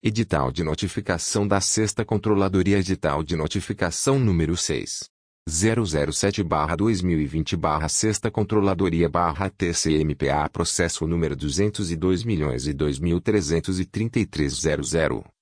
Edital de notificação da Sexta Controladoria Edital de notificação número 6. 007-2020 Sexta Controladoria TCMPA Processo número 202 milhões e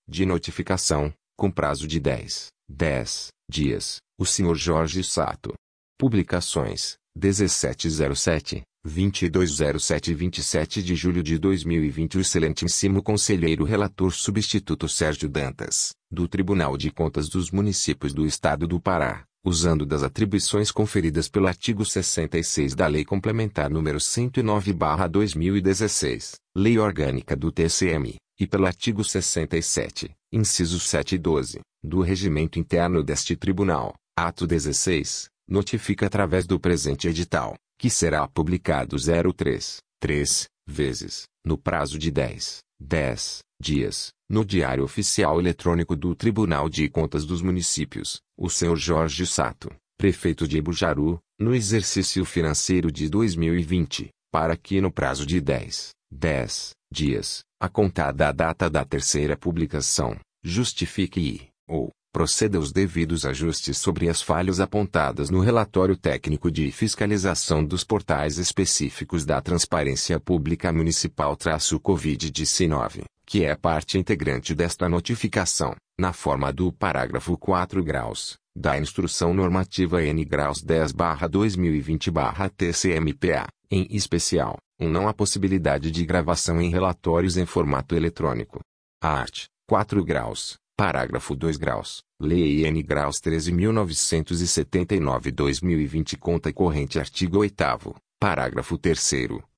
de notificação, com prazo de 10, 10 dias, o Sr. Jorge Sato. Publicações, 1707, 2207 27 de julho de 2020 O excelentíssimo conselheiro relator substituto Sérgio Dantas, do Tribunal de Contas dos Municípios do Estado do Pará, usando das atribuições conferidas pelo artigo 66 da Lei Complementar nº 109/2016, Lei Orgânica do TCM, e pelo artigo 67, inciso 7 e 12, do Regimento Interno deste Tribunal, ato 16, notifica através do presente edital que será publicado 03, 3, vezes, no prazo de 10, 10 dias, no Diário Oficial Eletrônico do Tribunal de Contas dos Municípios, o Sr. Jorge Sato, prefeito de Ibujaru, no exercício financeiro de 2020, para que no prazo de 10, 10 dias, a contar da data da terceira publicação, justifique e, ou, proceda aos devidos ajustes sobre as falhas apontadas no relatório técnico de fiscalização dos portais específicos da Transparência Pública Municipal-Covid-19, que é parte integrante desta notificação, na forma do parágrafo 4 graus, da Instrução Normativa N graus 10-2020-TCMPA, em especial, um não há possibilidade de gravação em relatórios em formato eletrônico. Art. 4 graus, Parágrafo 2 graus. Lei N graus 13.979-2020 Conta corrente Artigo 8 Parágrafo 3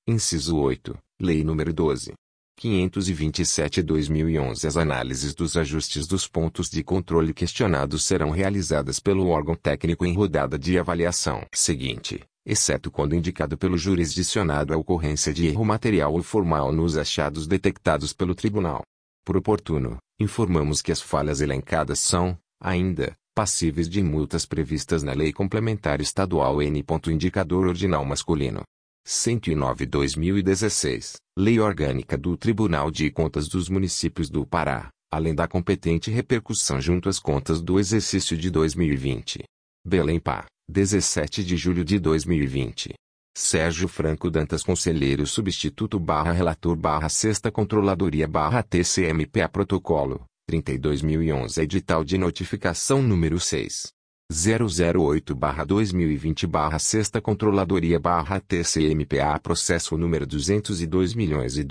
Inciso 8. Lei nº 12. 527-2011 As análises dos ajustes dos pontos de controle questionados serão realizadas pelo órgão técnico em rodada de avaliação seguinte, exceto quando indicado pelo jurisdicionado a ocorrência de erro material ou formal nos achados detectados pelo tribunal. Por oportuno, informamos que as falhas elencadas são, ainda, passíveis de multas previstas na Lei Complementar Estadual N. Indicador Ordinal Masculino. 109-2016, Lei Orgânica do Tribunal de Contas dos Municípios do Pará, além da competente repercussão junto às contas do exercício de 2020. Belém Pá, 17 de julho de 2020. Sérgio Franco Dantas Conselheiro Substituto barra Relator barra Sexta Controladoria barra TCMPA Protocolo, 32.011 Edital de Notificação número 6. 008 barra 2020 barra Sexta Controladoria barra TCMPA Processo número 202 milhões e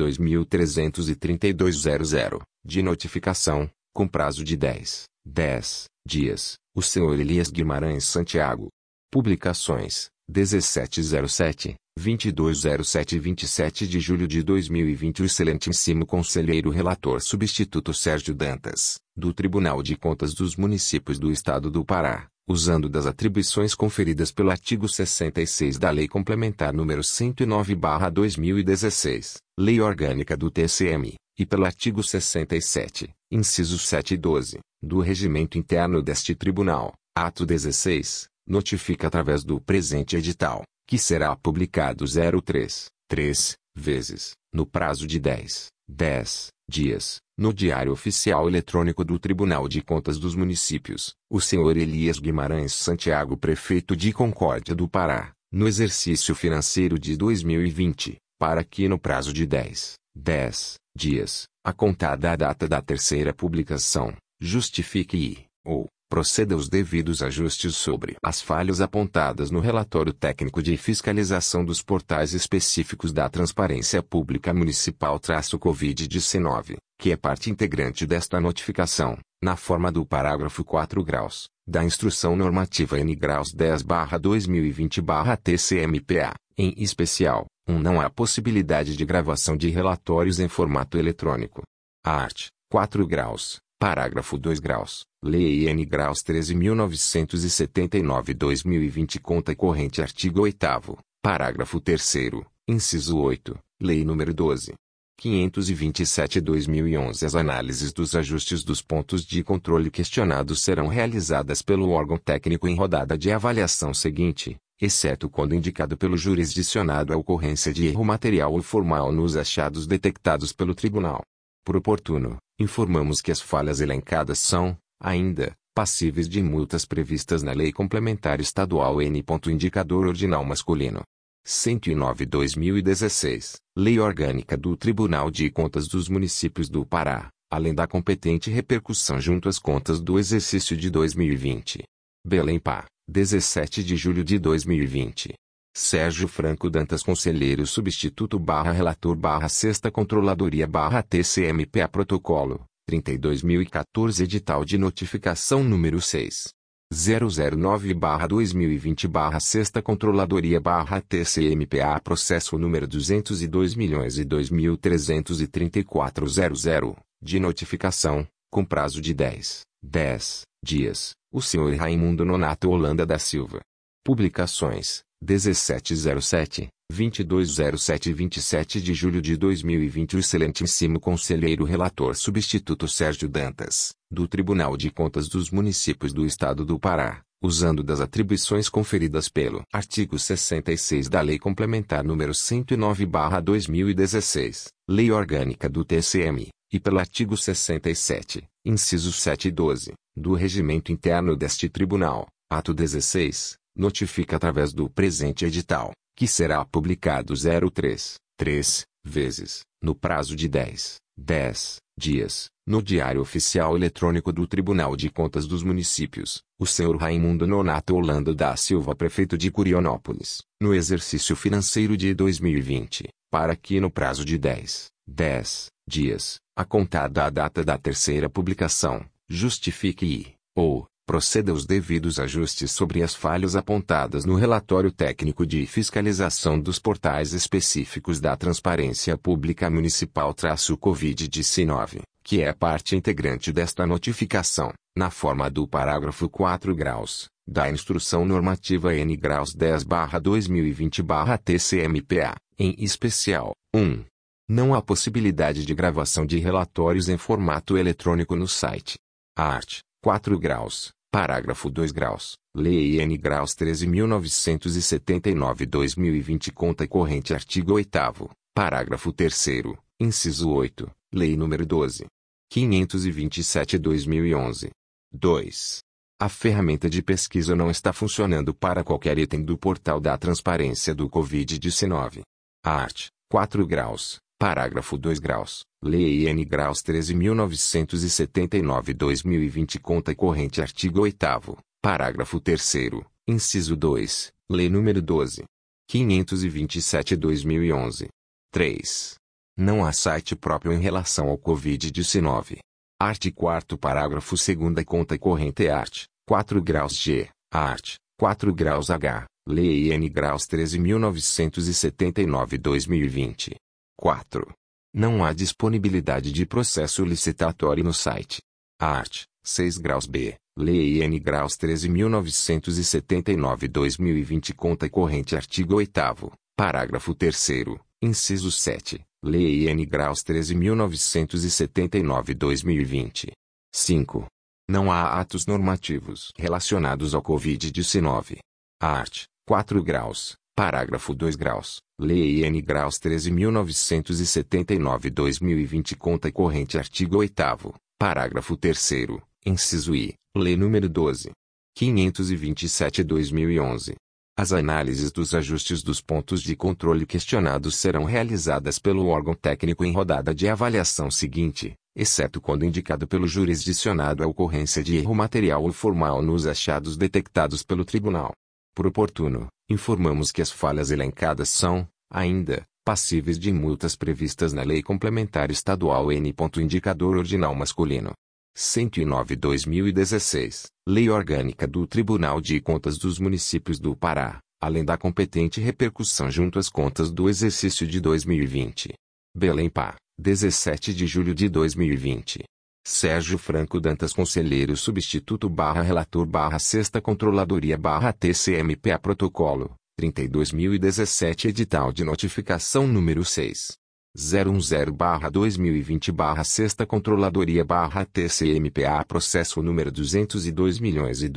de notificação, com prazo de 10, 10 dias, o senhor Elias Guimarães Santiago. Publicações 1707, 2207 27 de julho de 2020 O excelentíssimo conselheiro relator substituto Sérgio Dantas, do Tribunal de Contas dos Municípios do Estado do Pará, usando das atribuições conferidas pelo artigo 66 da Lei Complementar nº 109/2016, Lei Orgânica do TCM, e pelo artigo 67, incisos 7 e 12, do Regimento Interno deste Tribunal, ato 16, notifica através do presente edital, que será publicado 03, 3, vezes, no prazo de 10, 10 dias, no Diário Oficial Eletrônico do Tribunal de Contas dos Municípios, o senhor Elias Guimarães Santiago Prefeito de Concórdia do Pará, no exercício financeiro de 2020, para que no prazo de 10, 10 dias, a contar da data da terceira publicação, justifique e, ou, proceda aos devidos ajustes sobre as falhas apontadas no relatório técnico de fiscalização dos portais específicos da Transparência Pública Municipal-Covid-19, que é parte integrante desta notificação, na forma do parágrafo 4 graus, da Instrução Normativa N graus 10-2020-TCMPA, em especial, um não há possibilidade de gravação de relatórios em formato eletrônico. Art. 4 graus, parágrafo 2 graus, Lei N. Graus 13.979-2020 Conta corrente Artigo 8 Parágrafo 3 Inciso 8, Lei nº 12. 527-2011 As análises dos ajustes dos pontos de controle questionados serão realizadas pelo órgão técnico em rodada de avaliação seguinte, exceto quando indicado pelo jurisdicionado a ocorrência de erro material ou formal nos achados detectados pelo tribunal. Por oportuno, informamos que as falhas elencadas são, ainda, passíveis de multas previstas na Lei Complementar Estadual N. Indicador Ordinal Masculino. 109-2016, Lei Orgânica do Tribunal de Contas dos Municípios do Pará, além da competente repercussão junto às contas do exercício de 2020. Belém Pá, 17 de julho de 2020. Sérgio Franco Dantas Conselheiro Substituto barra Relator barra Sexta Controladoria barra TCMPA Protocolo, 32.014 Edital de Notificação número 6. 009-2020 barra Sexta Controladoria barra TCMPA Processo número 202 milhões e de notificação, com prazo de 10, 10 dias, o Sr. Raimundo Nonato Holanda da Silva. Publicações, 1707, 2207 e 27 de julho de 2020 O excelentíssimo conselheiro relator substituto Sérgio Dantas, do Tribunal de Contas dos Municípios do Estado do Pará, usando das atribuições conferidas pelo artigo 66 da Lei Complementar número 109/2016, Lei Orgânica do TCM, e pelo artigo 67, incisos 7 e 12, do Regimento Interno deste Tribunal, ato 16, notifica através do presente edital, que será publicado 03, 3, vezes, no prazo de 10, 10 dias, no Diário Oficial Eletrônico do Tribunal de Contas dos Municípios, o senhor Raimundo Nonato Holanda da Silva Prefeito de Curionópolis, no exercício financeiro de 2020, para que no prazo de 10, 10 dias, a contar da data da terceira publicação, justifique e, ou, proceda os devidos ajustes sobre as falhas apontadas no relatório técnico de fiscalização dos portais específicos da Transparência Pública Municipal-Covid-19, que é parte integrante desta notificação, na forma do parágrafo 4 graus, da Instrução Normativa N graus 10-2020-TCMPA, em especial, 1. Não há possibilidade de gravação de relatórios em formato eletrônico no site. Art. 4 graus. Parágrafo 2 graus. Lei N graus 13.979-2020 Conta corrente Artigo 8 Parágrafo 3 Inciso 8. Lei nº 12. 527-2011. 2. A ferramenta de pesquisa não está funcionando para qualquer item do portal da transparência do Covid-19. Art. 4 graus. Parágrafo 2 graus. Lei N graus 13.979-2020 Conta corrente Artigo 8 Parágrafo 3 Inciso 2. Lei nº 12. 527-2011. 3. Não há site próprio em relação ao Covid-19. Art. 4 Parágrafo 2 Conta corrente Art. 4 graus G. Art. 4 graus H. Lei N graus 13.979-2020. 4. Não há disponibilidade de processo licitatório no site. Art. 6 graus B. Lei N graus 13.979-2020 Conta corrente Artigo 8 Parágrafo 3 Inciso 7. Lei N graus 13.979-2020. 5. Não há atos normativos relacionados ao Covid-19. Art. 4 graus. Parágrafo 2 graus. Lei N graus 13.979-2020 Conta corrente Artigo 8 Parágrafo 3 Inciso I. Lei nº 12. 527-2011. As análises dos ajustes dos pontos de controle questionados serão realizadas pelo órgão técnico em rodada de avaliação seguinte, exceto quando indicado pelo jurisdicionado a ocorrência de erro material ou formal nos achados detectados pelo tribunal. Por oportuno, informamos que as falhas elencadas são, ainda, passíveis de multas previstas na Lei Complementar Estadual N. Indicador Ordinal Masculino. 109-2016, Lei Orgânica do Tribunal de Contas dos Municípios do Pará, além da competente repercussão junto às contas do exercício de 2020. Belém Pá, 17 de julho de 2020. Sérgio Franco Dantas Conselheiro Substituto barra Relator barra Sexta Controladoria barra TCMPA Protocolo, 32.017 Edital de Notificação número 6. 010 barra 2020 barra Sexta Controladoria barra TCMPA Processo número 202 milhões e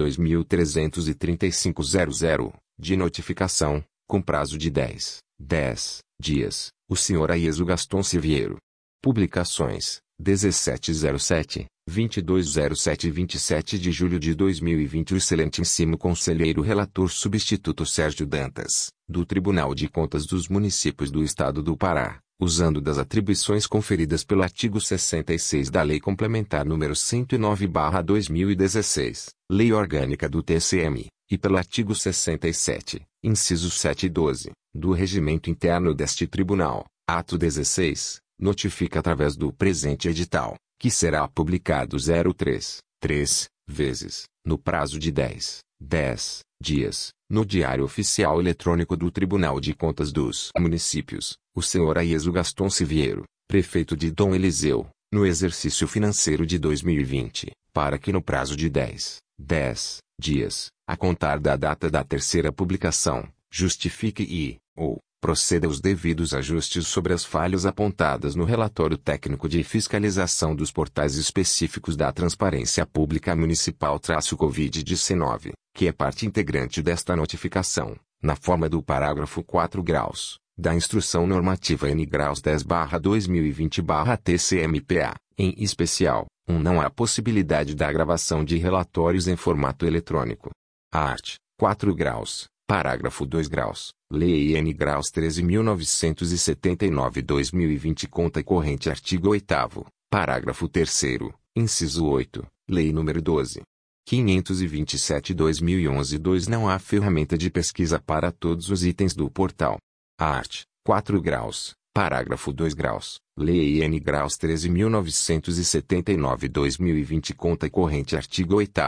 de notificação, com prazo de 10, 10 dias, o Sr. Aieso Gaston Siviero. Publicações 1707, 2207 27 de julho de 2020 O excelentíssimo conselheiro relator substituto Sérgio Dantas, do Tribunal de Contas dos Municípios do Estado do Pará, usando das atribuições conferidas pelo artigo 66 da Lei Complementar nº 109/2016, Lei Orgânica do TCM, e pelo artigo 67, incisos 7 e 12, do Regimento Interno deste Tribunal, ato 16, notifica através do presente edital, que será publicado 03, 3, vezes, no prazo de 10, 10 dias, no Diário Oficial Eletrônico do Tribunal de Contas dos Municípios, o senhor Aieso Gaston Siviero, prefeito de Dom Eliseu, no exercício financeiro de 2020, para que no prazo de 10, 10 dias, a contar da data da terceira publicação, justifique e, ou, proceda aos devidos ajustes sobre as falhas apontadas no relatório técnico de fiscalização dos portais específicos da Transparência Pública Municipal-Covid-19, que é parte integrante desta notificação, na forma do parágrafo 4 graus, da Instrução Normativa N graus 10-2020-TCMPA, em especial, 1. Um, não há possibilidade da gravação de relatórios em formato eletrônico. Art. 4 graus, Parágrafo 2 graus. Lei N graus 13.979-2020 Conta corrente Artigo 8 Parágrafo 3 Inciso 8. Lei nº 12. 527-2011 2 Não há ferramenta de pesquisa para todos os itens do portal. Art. 4 graus. Parágrafo 2 graus. Lei N graus 13.979-2020 Conta corrente Artigo 8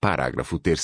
Parágrafo 3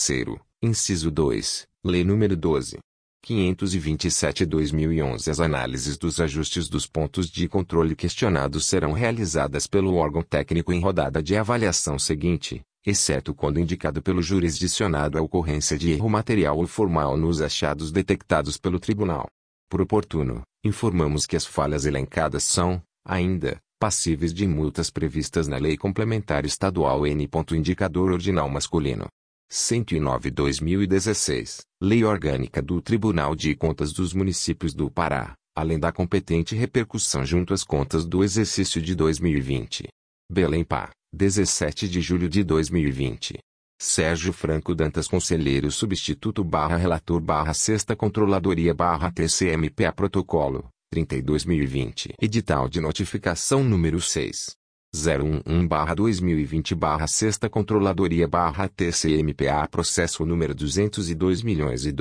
Inciso 2. Lei nº 12. 527-2011 As análises dos ajustes dos pontos de controle questionados serão realizadas pelo órgão técnico em rodada de avaliação seguinte, exceto quando indicado pelo jurisdicionado a ocorrência de erro material ou formal nos achados detectados pelo tribunal. Por oportuno, informamos que as falhas elencadas são, ainda, passíveis de multas previstas na Lei Complementar Estadual N. Indicador Ordinal Masculino. 109-2016, Lei Orgânica do Tribunal de Contas dos Municípios do Pará, além da competente repercussão junto às contas do exercício de 2020. Belém Pá, 17 de julho de 2020. Sérgio Franco Dantas Conselheiro Substituto barra Relator barra Sexta Controladoria barra TCMPA Protocolo, 32.020 Edital de Notificação número 6. 011-2020-6 Controladoria-TCMPA Processo número 202 milhões e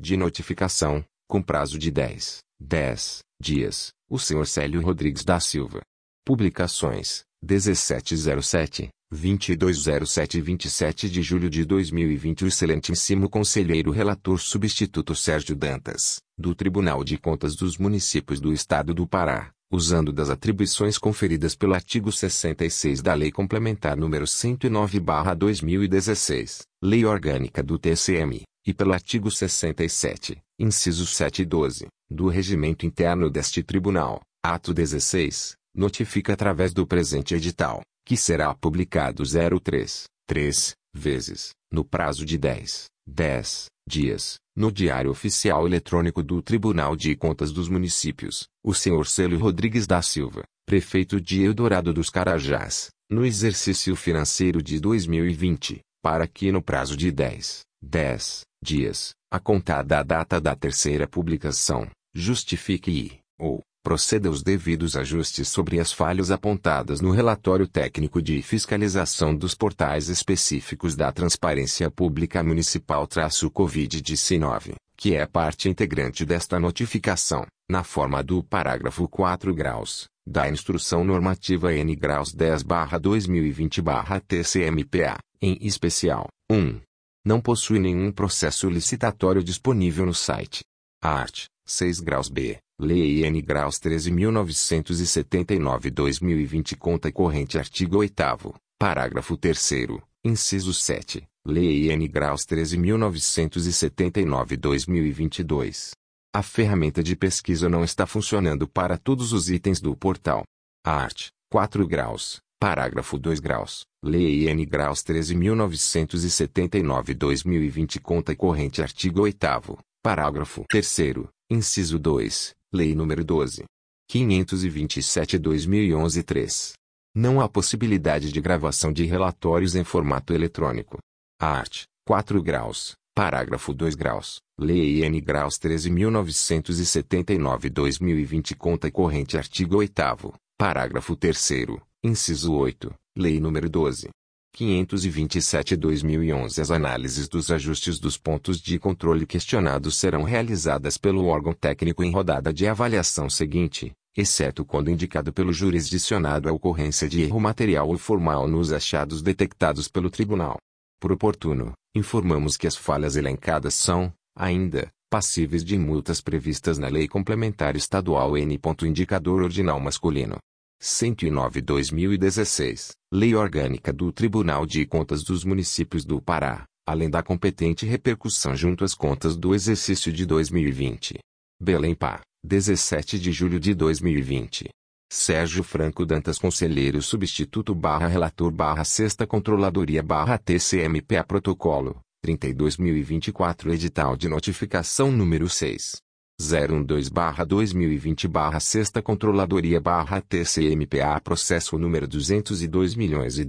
de notificação, com prazo de 10, 10 dias, o senhor Célio Rodrigues da Silva. Publicações, 1707, 2207 e 27 de julho de 2020 O excelentíssimo conselheiro relator substituto Sérgio Dantas, do Tribunal de Contas dos Municípios do Estado do Pará usando das atribuições conferidas pelo artigo 66 da Lei Complementar nº 109/2016, Lei Orgânica do TCM, e pelo artigo 67, incisos 7 e 12, do Regimento Interno deste Tribunal, ato 16, notifica através do presente edital, que será publicado 03, 3 vezes, no prazo de 10, 10 dias, no Diário Oficial Eletrônico do Tribunal de Contas dos Municípios, o senhor Célio Rodrigues da Silva, prefeito de Eldorado dos Carajás, no exercício financeiro de 2020, para que no prazo de 10, 10 dias, a contar da data da terceira publicação, justifique e, ou, proceda aos devidos ajustes sobre as falhas apontadas no relatório técnico de fiscalização dos portais específicos da Transparência Pública Municipal-Covid-19, que é parte integrante desta notificação, na forma do parágrafo 4 graus, da Instrução Normativa N graus 10-2020-TCMPA, em especial, 1. Não possui nenhum processo licitatório disponível no site. Art. 6 graus B. Lei N graus 13.979-2020 Conta corrente Artigo 8 Parágrafo 3 Inciso 7. Lei N graus 13.979-2022. A ferramenta de pesquisa não está funcionando para todos os itens do portal. Art. 4 graus. Parágrafo 2 graus. Lei N graus 13.979-2020 Conta corrente Artigo 8 Parágrafo 3 Inciso 2. Lei nº 12. 527-2011-3. Não há possibilidade de gravação de relatórios em formato eletrônico. Art. 4 graus. Parágrafo 2 graus. Lei N graus 13.979-2020 Conta corrente Artigo 8 Parágrafo 3 Inciso 8. Lei nº 12. 527-2011 As análises dos ajustes dos pontos de controle questionados serão realizadas pelo órgão técnico em rodada de avaliação seguinte, exceto quando indicado pelo jurisdicionado a ocorrência de erro material ou formal nos achados detectados pelo tribunal. Por oportuno, informamos que as falhas elencadas são, ainda, passíveis de multas previstas na Lei Complementar Estadual N. Indicador Ordinal Masculino. 109-2016, Lei Orgânica do Tribunal de Contas dos Municípios do Pará, além da competente repercussão junto às contas do exercício de 2020. Belém Pá, 17 de julho de 2020. Sérgio Franco Dantas Conselheiro Substituto barra Relator barra Sexta Controladoria barra TCMPA Protocolo, 32.024 Edital de Notificação número 6. 012-2020-6 Controladoria-TCMPA Processo número 202 milhões e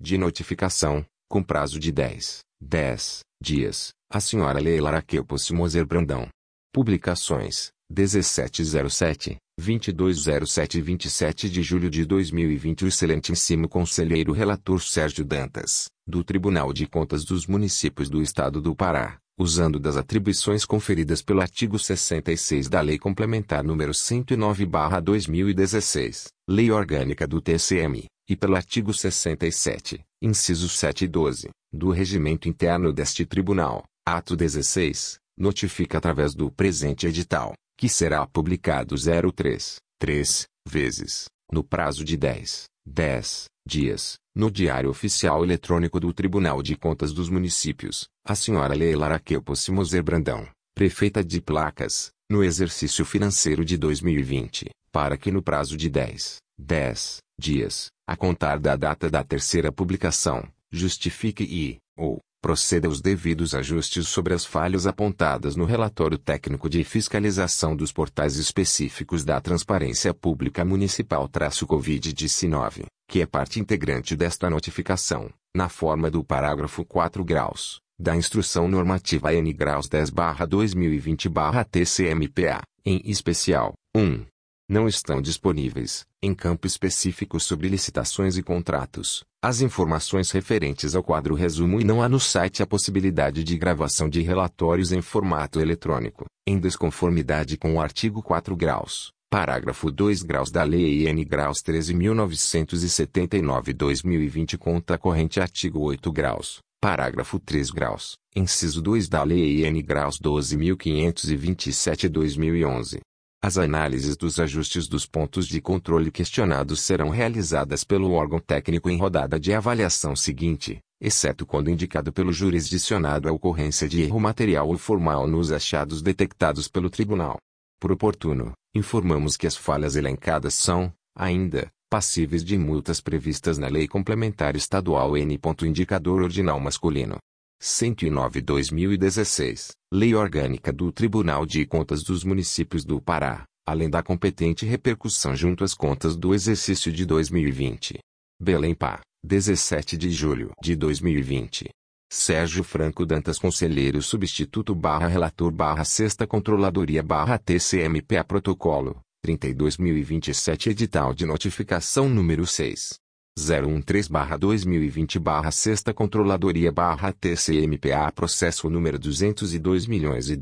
de notificação, com prazo de 10, 10 dias, a senhora Leila Raquel Moser Brandão. Publicações, 1707, 2207 e 27 de julho de 2020 O excelentíssimo conselheiro relator Sérgio Dantas, do Tribunal de Contas dos Municípios do Estado do Pará, usando das atribuições conferidas pelo artigo 66 da Lei Complementar nº 109/2016, Lei Orgânica do TCM, e pelo artigo 67, incisos 7 e 12, do Regimento Interno deste Tribunal, ato 16, notifica através do presente edital, que será publicado 03, 3 vezes, no prazo de 10, 10 dias, no Diário Oficial Eletrônico do Tribunal de Contas dos Municípios, a senhora Leila Raquel Possimoser Brandão, prefeita de Placas, no exercício financeiro de 2020, para que no prazo de 10, 10 dias, a contar da data da terceira publicação, justifique e, ou, proceda aos devidos ajustes sobre as falhas apontadas no relatório técnico de fiscalização dos portais específicos da Transparência Pública Municipal-Covid-19, que é parte integrante desta notificação, na forma do parágrafo 4 graus, da Instrução Normativa N graus 10-2020-TCMPA, em especial, 1. Não estão disponíveis, em campo específico sobre licitações e contratos, as informações referentes ao quadro resumo e não há no site a possibilidade de gravação de relatórios em formato eletrônico, em desconformidade com o artigo 4 graus, parágrafo 2 graus da Lei N graus 13.979-2020 contra corrente artigo 8 graus, parágrafo 3 graus, inciso 2 da Lei N graus 12.527-2011. As análises dos ajustes dos pontos de controle questionados serão realizadas pelo órgão técnico em rodada de avaliação seguinte, exceto quando indicado pelo jurisdicionado a ocorrência de erro material ou formal nos achados detectados pelo tribunal. Por oportuno, informamos que as falhas elencadas são, ainda, passíveis de multas previstas na Lei Complementar Estadual N. Indicador Ordinal Masculino. 109-2016, Lei Orgânica do Tribunal de Contas dos Municípios do Pará, além da competente repercussão junto às contas do exercício de 2020. Belém Pá, 17 de julho de 2020. Sérgio Franco Dantas Conselheiro Substituto barra Relator barra Sexta Controladoria barra TCMPA Protocolo, 32.027 Edital de Notificação número 6. 013-2020-6 Controladoria-TCMPA Processo número 202 milhões e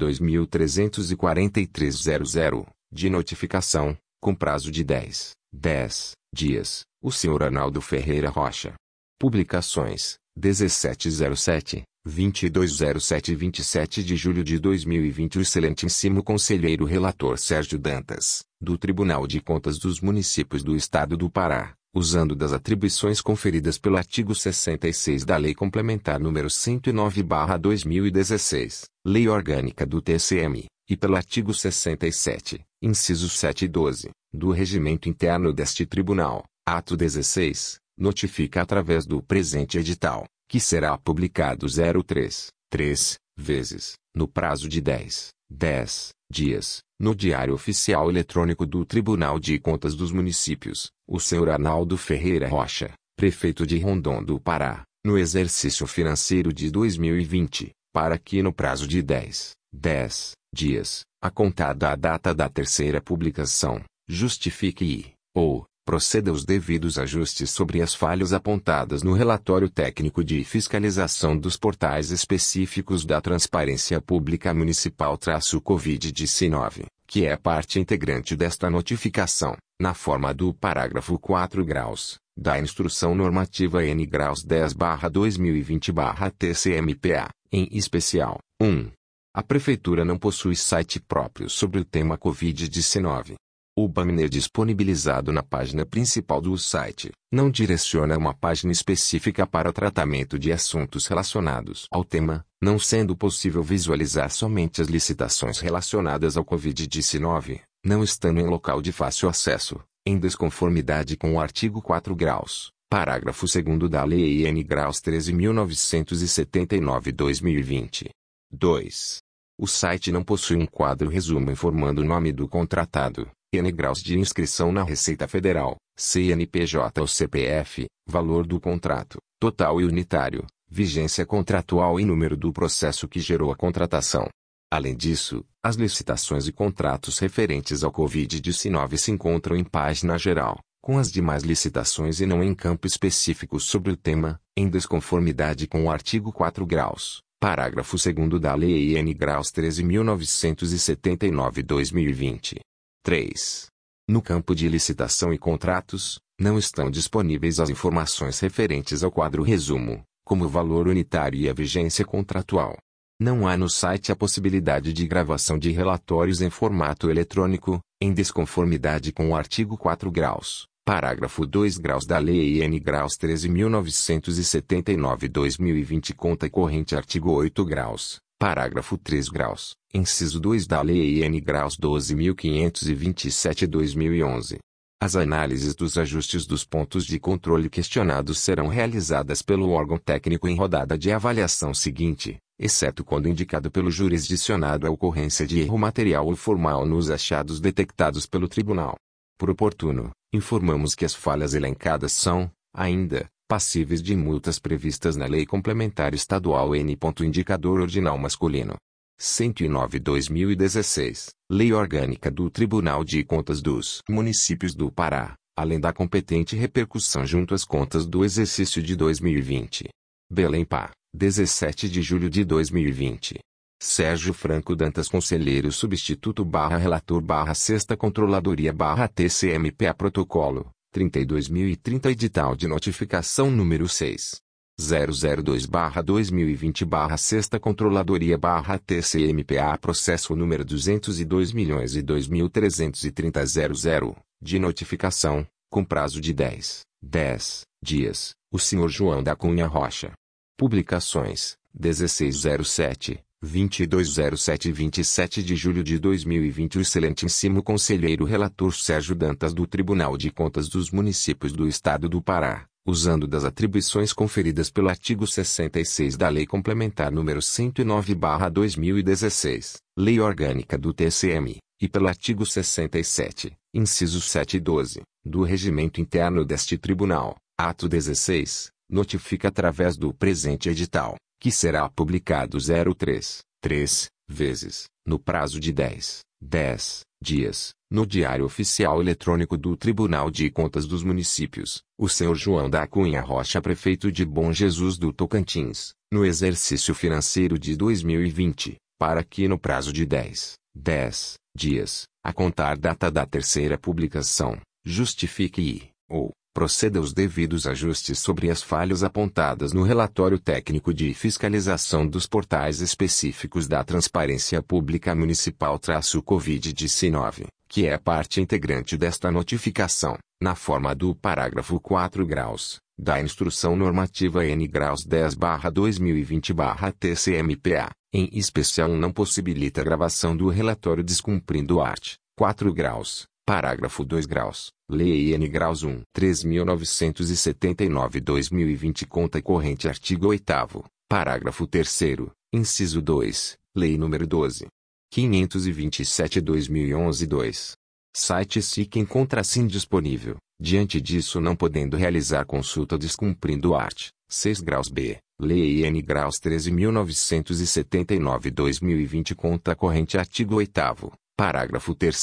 de notificação, com prazo de 10, 10 dias, o senhor Arnaldo Ferreira Rocha. Publicações, 1707, 2207 e 27 de julho de 2020 O excelentíssimo conselheiro relator Sérgio Dantas, do Tribunal de Contas dos Municípios do Estado do Pará, usando das atribuições conferidas pelo artigo 66 da Lei Complementar nº 109/2016, Lei Orgânica do TCM, e pelo artigo 67, incisos 7 e 12, do Regimento Interno deste Tribunal, ato 16, notifica através do presente edital, que será publicado 03, 3 vezes, no prazo de 10, 10 dias, no Diário Oficial Eletrônico do Tribunal de Contas dos Municípios, o senhor Arnaldo Ferreira Rocha, prefeito de Rondon do Pará, no exercício financeiro de 2020, para que no prazo de 10, 10 dias, a contar da data da terceira publicação, justifique e, ou, proceda os devidos ajustes sobre as falhas apontadas no relatório técnico de fiscalização dos portais específicos da Transparência Pública Municipal-Covid-19, que é parte integrante desta notificação, na forma do parágrafo 4 graus, da Instrução Normativa N graus 10-2020-TCMPA, em especial, 1. A Prefeitura não possui site próprio sobre o tema Covid-19. O banner disponibilizado na página principal do site não direciona uma página específica para tratamento de assuntos relacionados ao tema, não sendo possível visualizar somente as licitações relacionadas ao Covid-19, não estando em local de fácil acesso, em desconformidade com o artigo 4 graus, parágrafo 2 da Lei N graus 13.979-2020. 2. O site não possui um quadro resumo informando o nome do contratado, N graus de inscrição na Receita Federal, CNPJ ou CPF, valor do contrato, total e unitário, vigência contratual e número do processo que gerou a contratação. Além disso, as licitações e contratos referentes ao Covid-19 se encontram em página geral, com as demais licitações e não em campo específico sobre o tema, em desconformidade com o artigo 4 graus, parágrafo 2 da Lei N graus 13.979-2020. 3. No campo de licitação e contratos, não estão disponíveis as informações referentes ao quadro resumo, como o valor unitário e a vigência contratual. Não há no site a possibilidade de gravação de relatórios em formato eletrônico, em desconformidade com o artigo 4 graus, parágrafo 2 graus da Lei N graus 13.979-2020 conta corrente artigo 8 graus, parágrafo 3 graus, inciso 2 da Lei N graus 12.527-2011. As análises dos ajustes dos pontos de controle questionados serão realizadas pelo órgão técnico em rodada de avaliação seguinte, exceto quando indicado pelo jurisdicionado a ocorrência de erro material ou formal nos achados detectados pelo tribunal. Por oportuno, informamos que as falhas elencadas são, ainda, passíveis de multas previstas na Lei Complementar Estadual N. Indicador Ordinal Masculino. 109-2016, Lei Orgânica do Tribunal de Contas dos Municípios do Pará, além da competente repercussão junto às contas do exercício de 2020. Belém Pá, 17 de julho de 2020. Sérgio Franco Dantas Conselheiro Substituto barra Relator barra Sexta Controladoria barra TCMPA Protocolo, 32.030 Edital de Notificação número 6. 002-2020 Sexta Controladoria TCMPA Processo número 202 milhões 2.330 de notificação, com prazo de 10, 10 dias, o Sr. João da Cunha Rocha. Publicações, 1607, 2207 e 27 de julho de 2020 O excelentíssimo conselheiro relator Sérgio Dantas do Tribunal de Contas dos Municípios do Estado do Pará usando das atribuições conferidas pelo artigo 66 da Lei Complementar nº 109/2016, Lei Orgânica do TCM, e pelo artigo 67, incisos 7 e 12, do Regimento Interno deste Tribunal, ato 16, notifica através do presente edital, que será publicado 03, 3 vezes, no prazo de 10, 10 dias, no Diário Oficial Eletrônico do Tribunal de Contas dos Municípios, o Sr. João da Cunha Rocha Prefeito de Bom Jesus do Tocantins, no exercício financeiro de 2020, para que no prazo de 10, 10 dias, a contar data da terceira publicação, justifique e, ou, proceda os devidos ajustes sobre as falhas apontadas no relatório técnico de fiscalização dos portais específicos da Transparência Pública Municipal-Covid-19, que é parte integrante desta notificação, na forma do parágrafo 4 graus, da Instrução Normativa N graus 10-2020-TCMPA, em especial não possibilita a gravação do relatório descumprindo art. 4 graus, Parágrafo 2 graus. Lei N graus 1. 3.979-2020 Conta corrente Artigo 8 Parágrafo 3 Inciso 2. Lei nº 12. 527-2011-2. Site SIC encontra sim disponível. Diante disso não podendo realizar consulta descumprindo art. 6 graus B. Lei N graus 13.979-2020 conta corrente artigo 8 parágrafo 3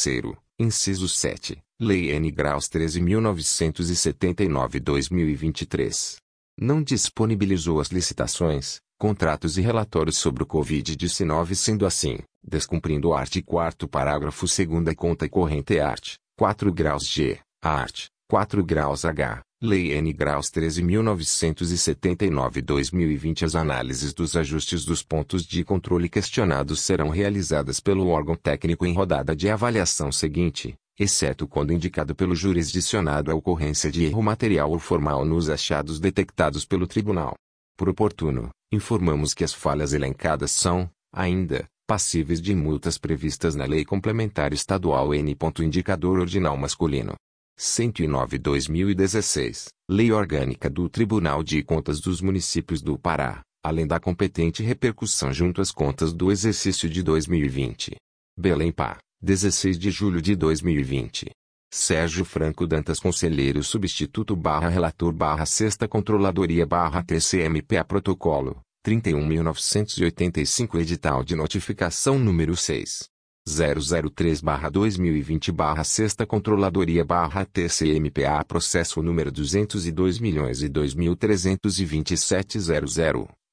inciso 7, Lei N graus 13.979-2023. Não disponibilizou as licitações, contratos e relatórios sobre o Covid-19 sendo assim, descumprindo o art. 4 parágrafo 2 conta corrente art. 4 graus G, art. 4 graus H, Lei N graus 13.979-2020 As análises dos ajustes dos pontos de controle questionados serão realizadas pelo órgão técnico em rodada de avaliação seguinte, exceto quando indicado pelo jurisdicionado a ocorrência de erro material ou formal nos achados detectados pelo tribunal. Por oportuno, informamos que as falhas elencadas são, ainda, passíveis de multas previstas na Lei Complementar Estadual N. Indicador Ordinal Masculino. 109/2016, Lei Orgânica do Tribunal de Contas dos Municípios do Pará, além da competente repercussão junto às contas do exercício de 2020. Belém Pá, 16 de julho de 2020. Sérgio Franco Dantas Conselheiro Substituto barra Relator barra Sexta Controladoria barra TCMPA Protocolo, 31.985 Edital de Notificação número 6. 003-2020 Sexta Controladoria TCMPA Processo número 202 milhões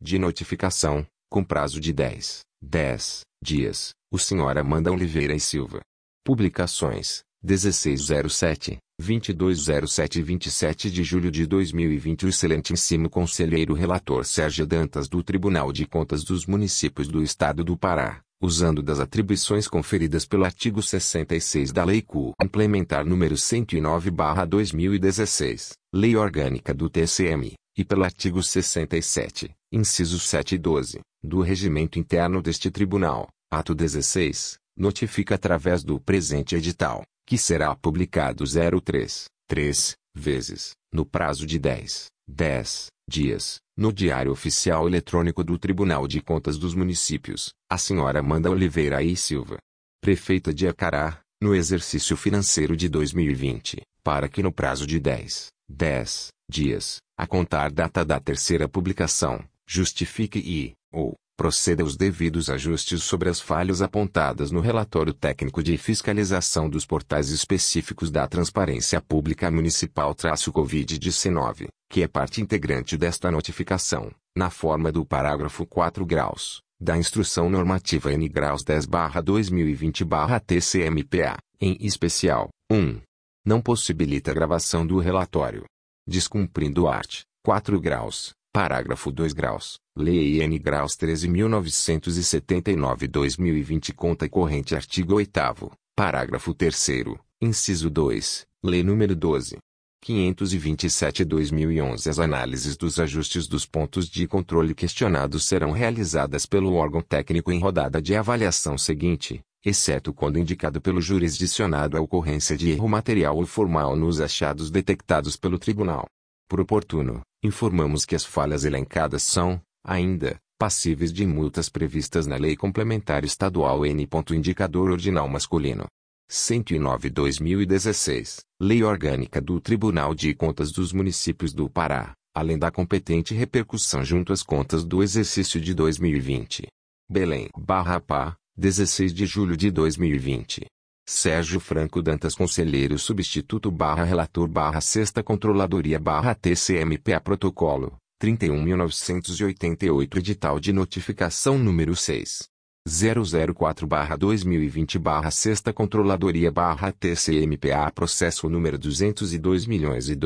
de notificação, com prazo de 10, 10 dias, o Sr. Amanda Oliveira e Silva. Publicações, 1607, 2207 e 27 de julho de 2020 O excelentíssimo conselheiro relator Sérgio Dantas do Tribunal de Contas dos Municípios do Estado do Pará usando das atribuições conferidas pelo artigo 66 da Lei CU Implementar número 109/2016, Lei Orgânica do TCM, e pelo artigo 67, incisos 7 e 12, do Regimento Interno deste Tribunal, ato 16, notifica através do presente edital, que será publicado 03, 3, vezes, no prazo de 10, 10 dias, no Diário Oficial Eletrônico do Tribunal de Contas dos Municípios, a senhora Amanda Oliveira e Silva, prefeita de Acará, no exercício financeiro de 2020, para que no prazo de 10, 10 dias, a contar data da terceira publicação, justifique e, ou, proceda aos devidos ajustes sobre as falhas apontadas no relatório técnico de fiscalização dos portais específicos da Transparência Pública Municipal-Covid-19, que é parte integrante desta notificação, na forma do parágrafo 4 graus, da Instrução Normativa N graus 10-2020-TCMPA, em especial, 1. Não possibilita a gravação do relatório. Descumprindo art. 4 graus, parágrafo 2 graus, Lei N graus 13.979-2020 Conta corrente Artigo 8 Parágrafo 3 Inciso 2, Lei nº 12. 527-2011 As análises dos ajustes dos pontos de controle questionados serão realizadas pelo órgão técnico em rodada de avaliação seguinte, exceto quando indicado pelo jurisdicionado a ocorrência de erro material ou formal nos achados detectados pelo tribunal. Por oportuno, informamos que as falhas elencadas são, ainda, passíveis de multas previstas na Lei Complementar Estadual N. Indicador Ordinal Masculino. 109/2016, Lei Orgânica do Tribunal de Contas dos Municípios do Pará, além da competente repercussão junto às contas do exercício de 2020. Belém, Barra Pá, 16 de julho de 2020. Sérgio Franco Dantas Conselheiro Substituto barra Relator barra Sexta Controladoria barra TCMPA Protocolo, 31.988 Edital de Notificação número 6. 004-2020 Sexta Controladoria TCMPA Processo número 202 milhões e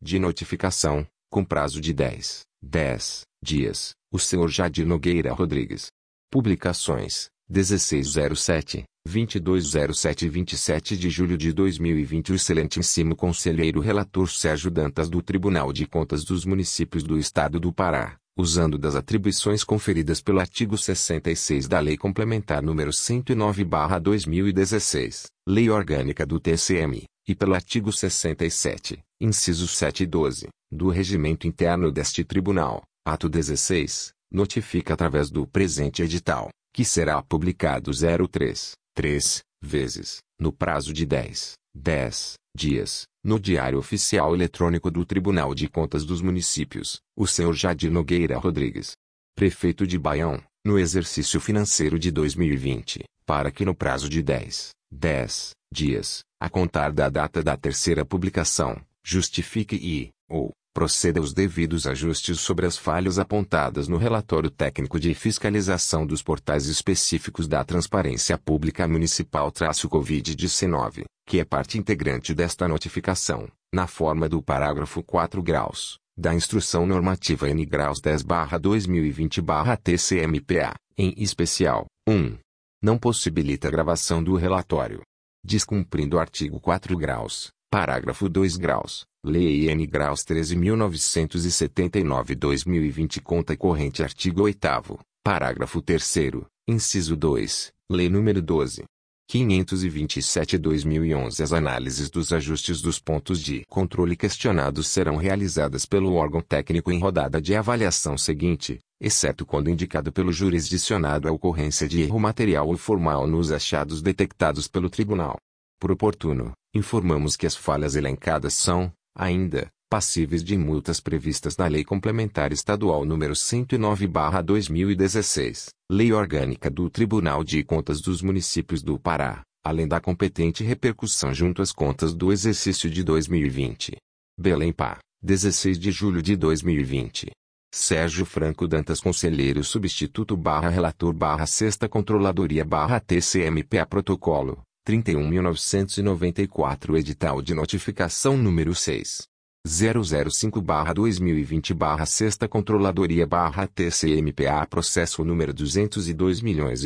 de notificação, com prazo de 10, 10 dias, o senhor Jadir Nogueira Rodrigues. Publicações, 1607, 2207 e 27 de julho de 2020 O excelentíssimo conselheiro relator Sérgio Dantas do Tribunal de Contas dos Municípios do Estado do Pará, usando das atribuições conferidas pelo artigo 66 da Lei Complementar número 109/2016, Lei Orgânica do TCM, e pelo artigo 67, incisos 7 e 12, do Regimento Interno deste Tribunal, ato 16, notifica através do presente edital, que será publicado 03, 3, vezes, no prazo de 10, 10 dias, no Diário Oficial Eletrônico do Tribunal de Contas dos Municípios, o senhor Jadir Nogueira Rodrigues, prefeito de Baião, no exercício financeiro de 2020, para que no prazo de 10, 10 dias, a contar da data da terceira publicação, justifique e, ou, proceda aos devidos ajustes sobre as falhas apontadas no relatório técnico de fiscalização dos portais específicos da Transparência Pública Municipal-Covid-19, que é parte integrante desta notificação, na forma do parágrafo 4 graus, da Instrução Normativa N graus 10/2020/TCMPA, em especial, 1. Não possibilita a gravação do relatório. Descumprindo o artigo 4 graus, parágrafo 2 graus, Lei N graus 13.979-2020 conta corrente artigo 8 parágrafo 3 inciso 2, Lei nº 12. 527-2011 As análises dos ajustes dos pontos de controle questionados serão realizadas pelo órgão técnico em rodada de avaliação seguinte, exceto quando indicado pelo jurisdicionado a ocorrência de erro material ou formal nos achados detectados pelo tribunal. Por oportuno, informamos que as falhas elencadas são, ainda, passíveis de multas previstas na Lei Complementar Estadual nº 109/2016, Lei Orgânica do Tribunal de Contas dos Municípios do Pará, além da competente repercussão junto às contas do exercício de 2020. Belém Pá, 16 de julho de 2020. Sérgio Franco Dantas Conselheiro Substituto barra Relator barra Sexta Controladoria barra TCMPA Protocolo, 31.994 Edital de Notificação número 6. 005-2020 Sexta Controladoria TCMPA Processo número 202 milhões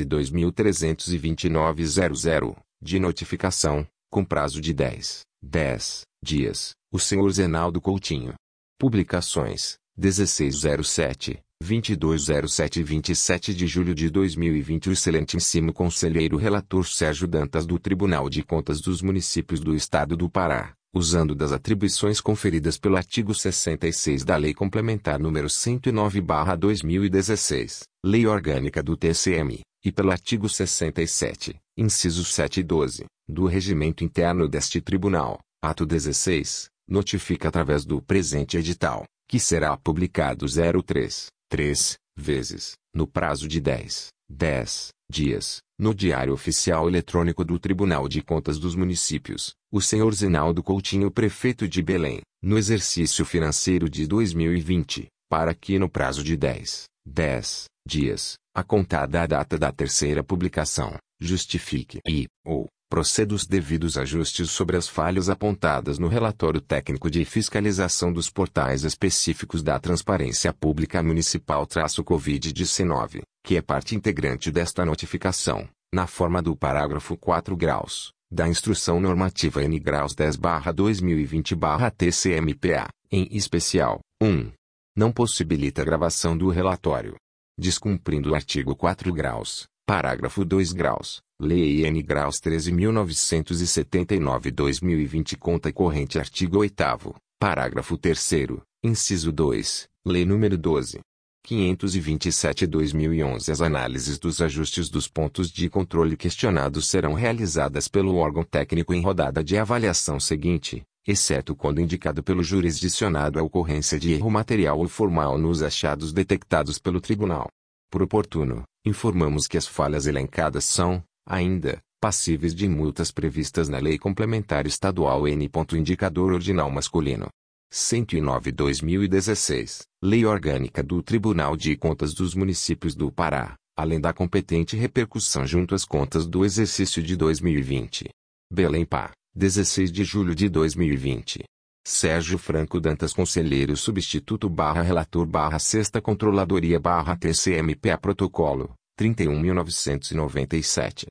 de notificação, com prazo de 10, 10 dias, o senhor Zenaldo Coutinho. Publicações, 1607, 2207 e 27 de julho de 2020 O excelentíssimo conselheiro relator Sérgio Dantas do Tribunal de Contas dos Municípios do Estado do Pará, usando das atribuições conferidas pelo artigo 66 da Lei Complementar nº 109/2016, Lei Orgânica do TCM, e pelo artigo 67, incisos 7 e 12, do Regimento Interno deste Tribunal, ato 16, notifica através do presente edital, que será publicado 03 três vezes, no prazo de 10, 10 dias, no Diário Oficial Eletrônico do Tribunal de Contas dos Municípios, o senhor Zenaldo Coutinho Prefeito de Belém, no exercício financeiro de 2020, para que no prazo de 10, 10 dias, a contar da data da terceira publicação, justifique e, ou, proceda os devidos ajustes sobre as falhas apontadas no relatório técnico de fiscalização dos portais específicos da Transparência Pública Municipal-Covid-19, que é parte integrante desta notificação, na forma do parágrafo 4 graus, da Instrução Normativa N graus 10/2020/TCMPA, em especial, 1. Não possibilita a gravação do relatório. Descumprindo o artigo 4 graus, parágrafo 2 graus, Lei N. Graus 13.979-2020 Conta corrente Artigo 8 Parágrafo 3 Inciso 2, Lei nº 12. 527-2011 As análises dos ajustes dos pontos de controle questionados serão realizadas pelo órgão técnico em rodada de avaliação seguinte, exceto quando indicado pelo jurisdicionado a ocorrência de erro material ou formal nos achados detectados pelo tribunal. Por oportuno, informamos que as falhas elencadas são, ainda, passíveis de multas previstas na Lei Complementar Estadual N. Indicador Ordinal Masculino. 109-2016, Lei Orgânica do Tribunal de Contas dos Municípios do Pará, além da competente repercussão junto às contas do exercício de 2020. Belém Pá, 16 de julho de 2020. Sérgio Franco Dantas Conselheiro Substituto barra Relator barra Sexta Controladoria barra TCMPA Protocolo, 31.997.